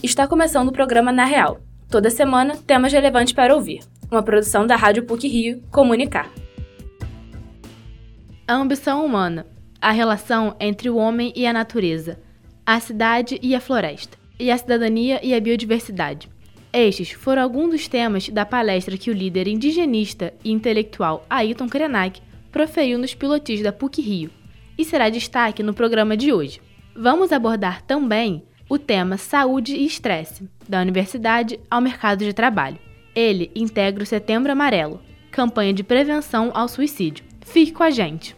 Está começando o programa Na Real. Toda semana, temas relevantes para ouvir. Uma produção da Rádio PUC Rio Comunicar. A ambição humana. A relação entre o homem e a natureza. A cidade e a floresta. E a cidadania e a biodiversidade. Estes foram alguns dos temas da palestra que o líder indigenista e intelectual Ailton Krenak proferiu nos pilotis da PUC Rio e será destaque no programa de hoje. Vamos abordar também o tema Saúde e Estresse, da universidade ao mercado de trabalho. Ele integra o Setembro Amarelo, campanha de prevenção ao suicídio. Fique com a gente!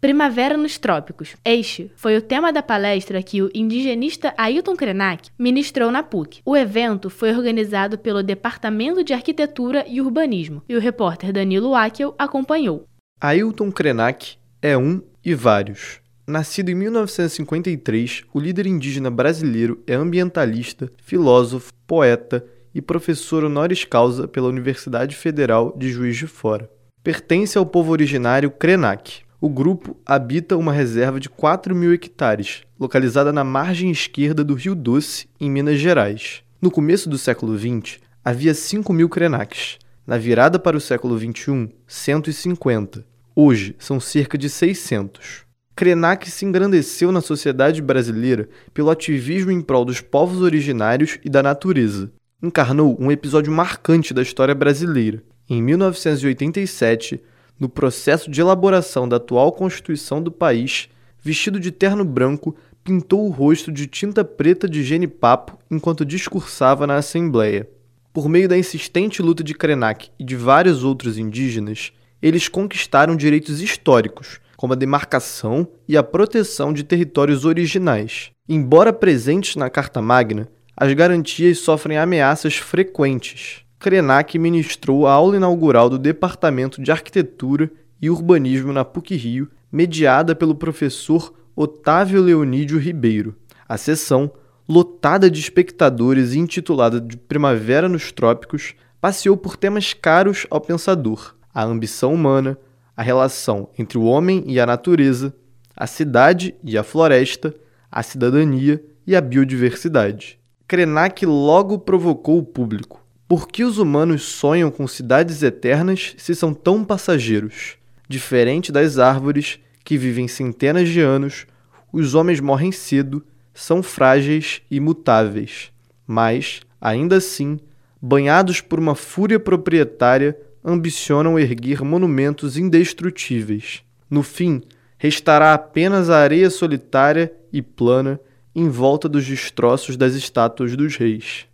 Primavera nos Trópicos. Este foi o tema da palestra que o indigenista Ailton Krenak ministrou na PUC. O evento foi organizado pelo Departamento de Arquitetura e Urbanismo e o repórter Danilo Akel acompanhou. Ailton Krenak é um e vários. Nascido em 1953, o líder indígena brasileiro é ambientalista, filósofo, poeta e professor honoris causa pela Universidade Federal de Juiz de Fora. Pertence ao povo originário Krenak. O grupo habita uma reserva de 4 mil hectares, localizada na margem esquerda do Rio Doce, em Minas Gerais. No começo do século XX, havia 5 mil Krenaks. Na virada para o século XXI, 150. Hoje, são cerca de 600. Krenak se engrandeceu na sociedade brasileira pelo ativismo em prol dos povos originários e da natureza. Encarnou um episódio marcante da história brasileira. Em 1987, no processo de elaboração da atual Constituição do país, vestido de terno branco, pintou o rosto de tinta preta de genipapo enquanto discursava na Assembleia. Por meio da insistente luta de Krenak e de vários outros indígenas, eles conquistaram direitos históricos, como a demarcação e a proteção de territórios originais. Embora presentes na Carta Magna, as garantias sofrem ameaças frequentes. Krenak ministrou a aula inaugural do Departamento de Arquitetura e Urbanismo na PUC-Rio, mediada pelo professor Otávio Leonídio Ribeiro. A sessão, lotada de espectadores e intitulada de Primavera nos Trópicos, passeou por temas caros ao pensador: a ambição humana, a relação entre o homem e a natureza, a cidade e a floresta, a cidadania e a biodiversidade. Krenak logo provocou o público. Por que os humanos sonham com cidades eternas se são tão passageiros? Diferente das árvores, que vivem centenas de anos, os homens morrem cedo, são frágeis e mutáveis. Mas, ainda assim, banhados por uma fúria proprietária, ambicionam erguer monumentos indestrutíveis. No fim, restará apenas a areia solitária e plana em volta dos destroços das estátuas dos reis.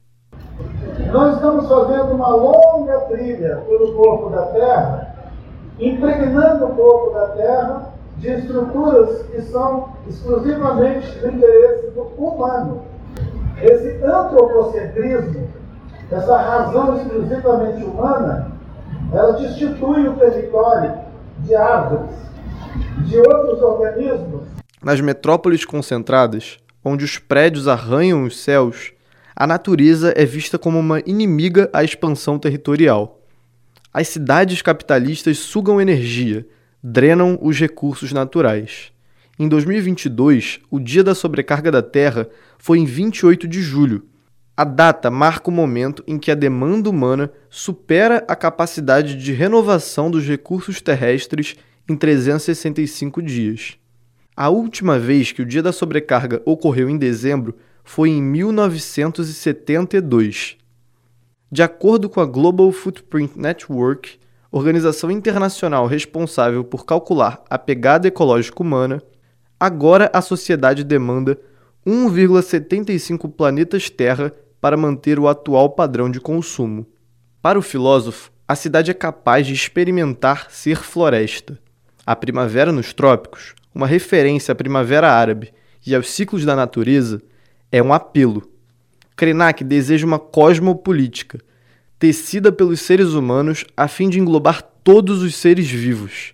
Nós estamos fazendo uma longa trilha pelo corpo da Terra, impregnando o corpo da Terra de estruturas que são exclusivamente do interesse do humano. Esse antropocentrismo, essa razão exclusivamente humana, ela destitui o território de árvores, de outros organismos. Nas metrópoles concentradas, onde os prédios arranham os céus, a natureza é vista como uma inimiga à expansão territorial. As cidades capitalistas sugam energia, drenam os recursos naturais. Em 2022, o Dia da Sobrecarga da Terra foi em 28 de julho. A data marca o momento em que a demanda humana supera a capacidade de renovação dos recursos terrestres em 365 dias. A última vez que o Dia da Sobrecarga ocorreu em dezembro foi em 1972. De acordo com a Global Footprint Network, organização internacional responsável por calcular a pegada ecológica humana, agora a sociedade demanda 1,75 planetas Terra para manter o atual padrão de consumo. Para o filósofo, a cidade é capaz de experimentar ser floresta. A primavera nos trópicos, uma referência à primavera árabe e aos ciclos da natureza, é um apelo. Krenak deseja uma cosmopolítica, tecida pelos seres humanos a fim de englobar todos os seres vivos.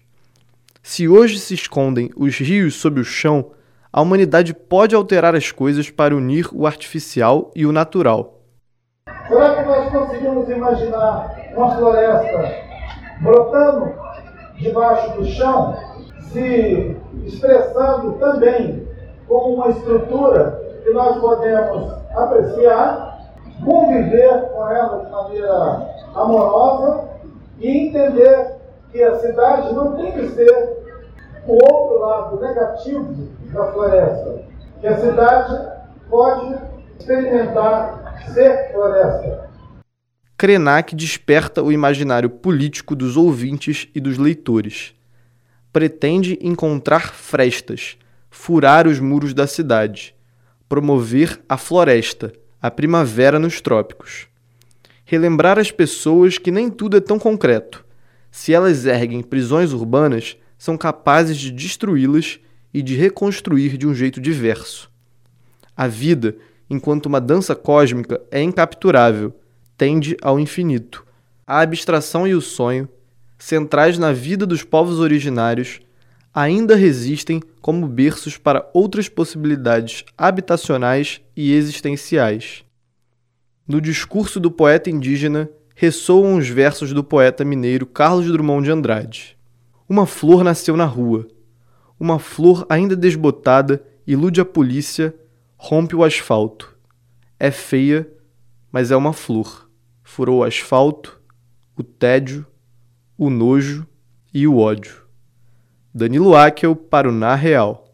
Se hoje se escondem os rios sob o chão, a humanidade pode alterar as coisas para unir o artificial e o natural. Será que nós conseguimos imaginar uma floresta brotando debaixo do chão, se expressando também com uma estrutura que nós podemos apreciar, conviver com ela de maneira amorosa e entender que a cidade não tem que ser o outro lado negativo da floresta, que a cidade pode experimentar ser floresta. Krenak desperta o imaginário político dos ouvintes e dos leitores. Pretende encontrar frestas, furar os muros da cidade, promover a floresta, a primavera nos trópicos. Relembrar às pessoas que nem tudo é tão concreto. Se elas erguem prisões urbanas, são capazes de destruí-las e de reconstruir de um jeito diverso. A vida, enquanto uma dança cósmica, é incapturável, tende ao infinito. A abstração e o sonho, centrais na vida dos povos originários, ainda resistem como berços para outras possibilidades habitacionais e existenciais. No discurso do poeta indígena ressoam os versos do poeta mineiro Carlos Drummond de Andrade. Uma flor nasceu na rua. Uma flor ainda desbotada ilude a polícia, rompe o asfalto. É feia, mas é uma flor. Furou o asfalto, o tédio, o nojo e o ódio. Danilo Akel para o Na Real.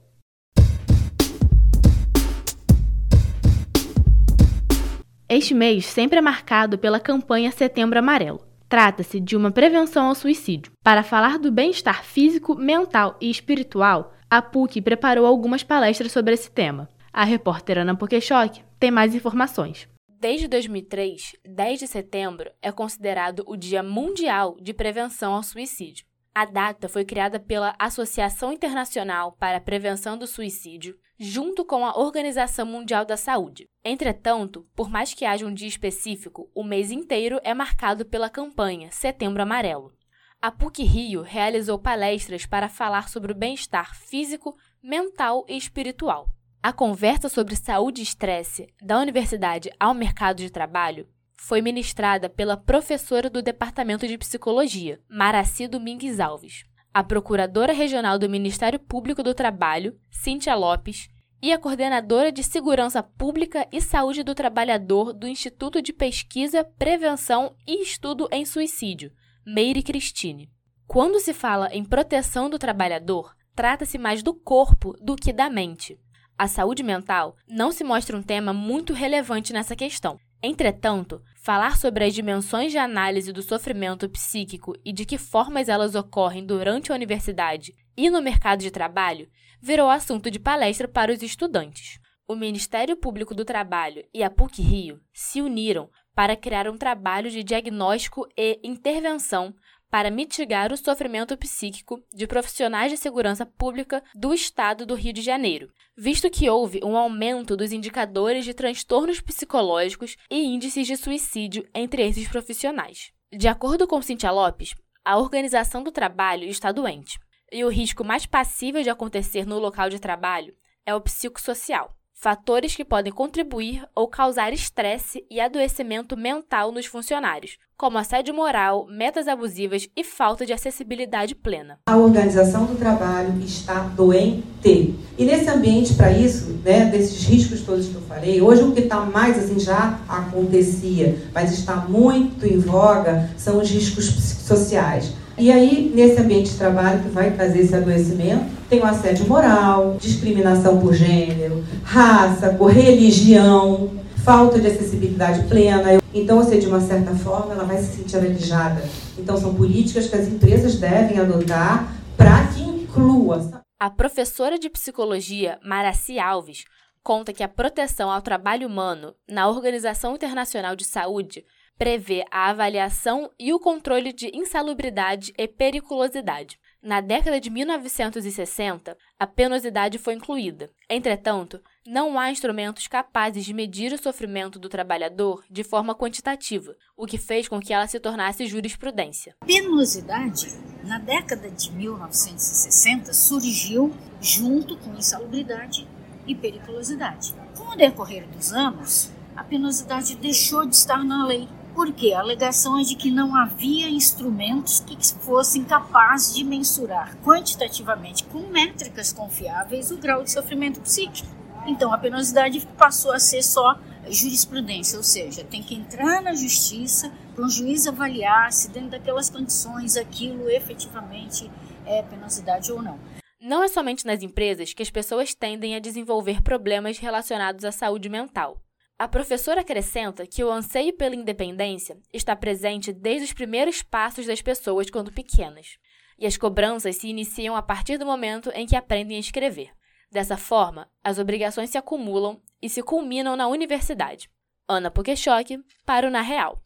Este mês sempre é marcado pela campanha Setembro Amarelo. Trata-se de uma prevenção ao suicídio. Para falar do bem-estar físico, mental e espiritual, a PUC preparou algumas palestras sobre esse tema. A repórter Ana Pokeshock tem mais informações. Desde 2003, 10 de setembro é considerado o Dia Mundial de Prevenção ao Suicídio. A data foi criada pela Associação Internacional para a Prevenção do Suicídio, junto com a Organização Mundial da Saúde. Entretanto, por mais que haja um dia específico, o mês inteiro é marcado pela campanha Setembro Amarelo. A PUC Rio realizou palestras para falar sobre o bem-estar físico, mental e espiritual. A conversa sobre saúde e estresse da universidade ao mercado de trabalho foi ministrada pela professora do Departamento de Psicologia, Maraci Domingues Alves, a procuradora regional do Ministério Público do Trabalho, Cíntia Lopes, e a coordenadora de Segurança Pública e Saúde do Trabalhador do Instituto de Pesquisa, Prevenção e Estudo em Suicídio, Meire Cristine. Quando se fala em proteção do trabalhador, trata-se mais do corpo do que da mente. A saúde mental não se mostra um tema muito relevante nessa questão. Entretanto, falar sobre as dimensões de análise do sofrimento psíquico e de que formas elas ocorrem durante a universidade e no mercado de trabalho virou assunto de palestra para os estudantes. O Ministério Público do Trabalho e a PUC Rio se uniram para criar um trabalho de diagnóstico e intervenção para mitigar o sofrimento psíquico de profissionais de segurança pública do estado do Rio de Janeiro, visto que houve um aumento dos indicadores de transtornos psicológicos e índices de suicídio entre esses profissionais. De acordo com Cintia Lopes, a organização do trabalho está doente, e o risco mais passível de acontecer no local de trabalho é o psicossocial fatores que podem contribuir ou causar estresse e adoecimento mental nos funcionários, como assédio moral, metas abusivas e falta de acessibilidade plena. A organização do trabalho está doente. E nesse ambiente, para isso, né, desses riscos todos que eu falei, hoje o que está mais assim já acontecia, mas está muito em voga, são os riscos sociais e aí, nesse ambiente de trabalho que vai trazer esse adoecimento, tem o assédio moral, discriminação por gênero, raça, por religião, falta de acessibilidade plena. Então, você, de uma certa forma, ela vai se sentir alijada. Então, são políticas que as empresas devem adotar para que inclua. A professora de psicologia, Maraci Alves, conta que a proteção ao trabalho humano na Organização Internacional de Saúde prevê a avaliação e o controle de insalubridade e periculosidade. Na década de 1960, a penosidade foi incluída. Entretanto, não há instrumentos capazes de medir o sofrimento do trabalhador de forma quantitativa, o que fez com que ela se tornasse jurisprudência. Penosidade, na década de 1960, surgiu junto com insalubridade e periculosidade. Com o decorrer dos anos, a penosidade deixou de estar na lei Porque a alegação é de que não havia instrumentos que fossem capazes de mensurar quantitativamente, com métricas confiáveis, o grau de sofrimento psíquico. Então a penosidade passou a ser só jurisprudência, ou seja, tem que entrar na justiça para um juiz avaliar se dentro daquelas condições aquilo efetivamente é penosidade ou não. Não é somente nas empresas que as pessoas tendem a desenvolver problemas relacionados à saúde mental. A professora acrescenta que o anseio pela independência está presente desde os primeiros passos das pessoas quando pequenas, e as cobranças se iniciam a partir do momento em que aprendem a escrever. Dessa forma, as obrigações se acumulam e se culminam na universidade. Ana Pokeshock para o Na Real.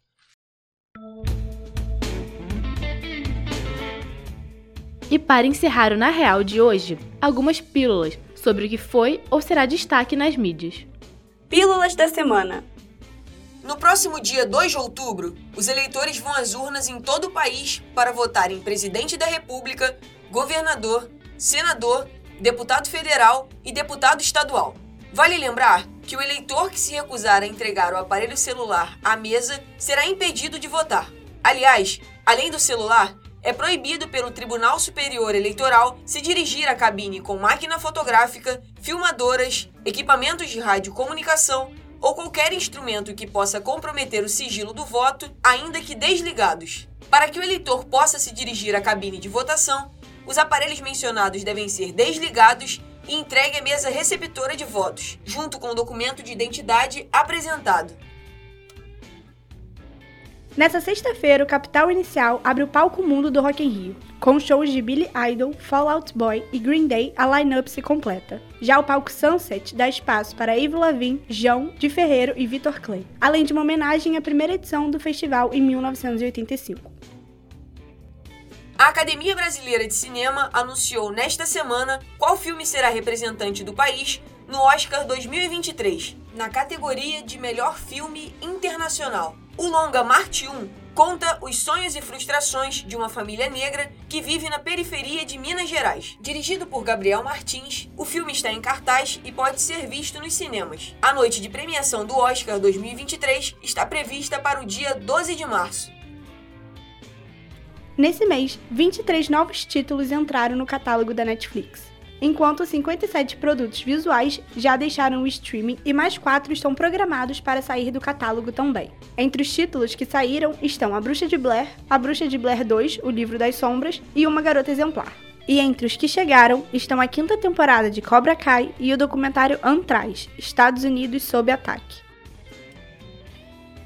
E para encerrar o Na Real de hoje, algumas pílulas sobre o que foi ou será destaque nas mídias. Pílulas da semana. No próximo dia 2 de outubro, os eleitores vão às urnas em todo o país para votar em presidente da República, governador, senador, deputado federal e deputado estadual. Vale lembrar que o eleitor que se recusar a entregar o aparelho celular à mesa será impedido de votar. Aliás, além do celular, é proibido pelo Tribunal Superior Eleitoral se dirigir à cabine com máquina fotográfica, filmadoras, equipamentos de radiocomunicação ou qualquer instrumento que possa comprometer o sigilo do voto, ainda que desligados. Para que o eleitor possa se dirigir à cabine de votação, os aparelhos mencionados devem ser desligados e entregue à mesa receptora de votos, junto com o documento de identidade apresentado. Nessa sexta-feira, o Capital Inicial abre o palco mundo do Rock in Rio. Com shows de Billy Idol, Fall Out Boy e Green Day, a line-up se completa. Já o palco Sunset dá espaço para Yves Lavigne, João de Ferreiro e Vitor Clay, além de uma homenagem à primeira edição do festival em 1985. A Academia Brasileira de Cinema anunciou nesta semana qual filme será representante do país no Oscar 2023, na categoria de melhor filme internacional. O longa Marte 1 conta os sonhos e frustrações de uma família negra que vive na periferia de Minas Gerais. Dirigido por Gabriel Martins, o filme está em cartaz e pode ser visto nos cinemas. A noite de premiação do Oscar 2023 está prevista para o dia 12 de março. Nesse mês, 23 novos títulos entraram no catálogo da Netflix enquanto 57 produtos visuais já deixaram o streaming e mais quatro estão programados para sair do catálogo também. Entre os títulos que saíram estão A Bruxa de Blair, A Bruxa de Blair 2, O Livro das Sombras e Uma Garota Exemplar. E entre os que chegaram estão a quinta temporada de Cobra Kai e o documentário Antraz, Estados Unidos sob ataque.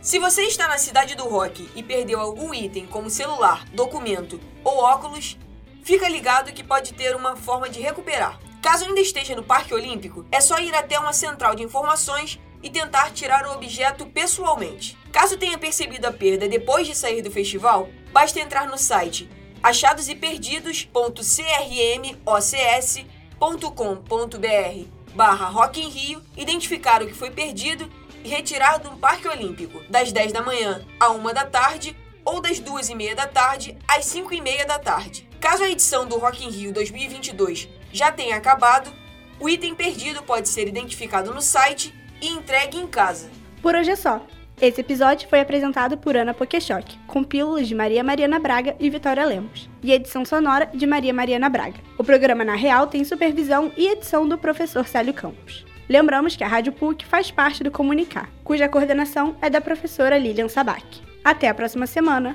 Se você está na cidade do rock e perdeu algum item como celular, documento ou óculos, fica ligado que pode ter uma forma de recuperar. Caso ainda esteja no Parque Olímpico, é só ir até uma central de informações e tentar tirar o objeto pessoalmente. Caso tenha percebido a perda depois de sair do festival, basta entrar no site achadoseperdidos.crmocs.com.br barra Rock in Rio, identificar o que foi perdido e retirar do Parque Olímpico, das 10 da manhã à 1 da tarde ou das 2 e meia da tarde às 5 e meia da tarde. Caso a edição do Rock in Rio 2022 já tenha acabado, o item perdido pode ser identificado no site e entregue em casa. Por hoje é só. Esse episódio foi apresentado por Ana Pokeshock, com pílulas de Maria Mariana Braga e Vitória Lemos, e edição sonora de Maria Mariana Braga. O programa Na Real tem supervisão e edição do professor Célio Campos. Lembramos que a Rádio PUC faz parte do Comunicar, cuja coordenação é da professora Lilian Sabac. Até a próxima semana!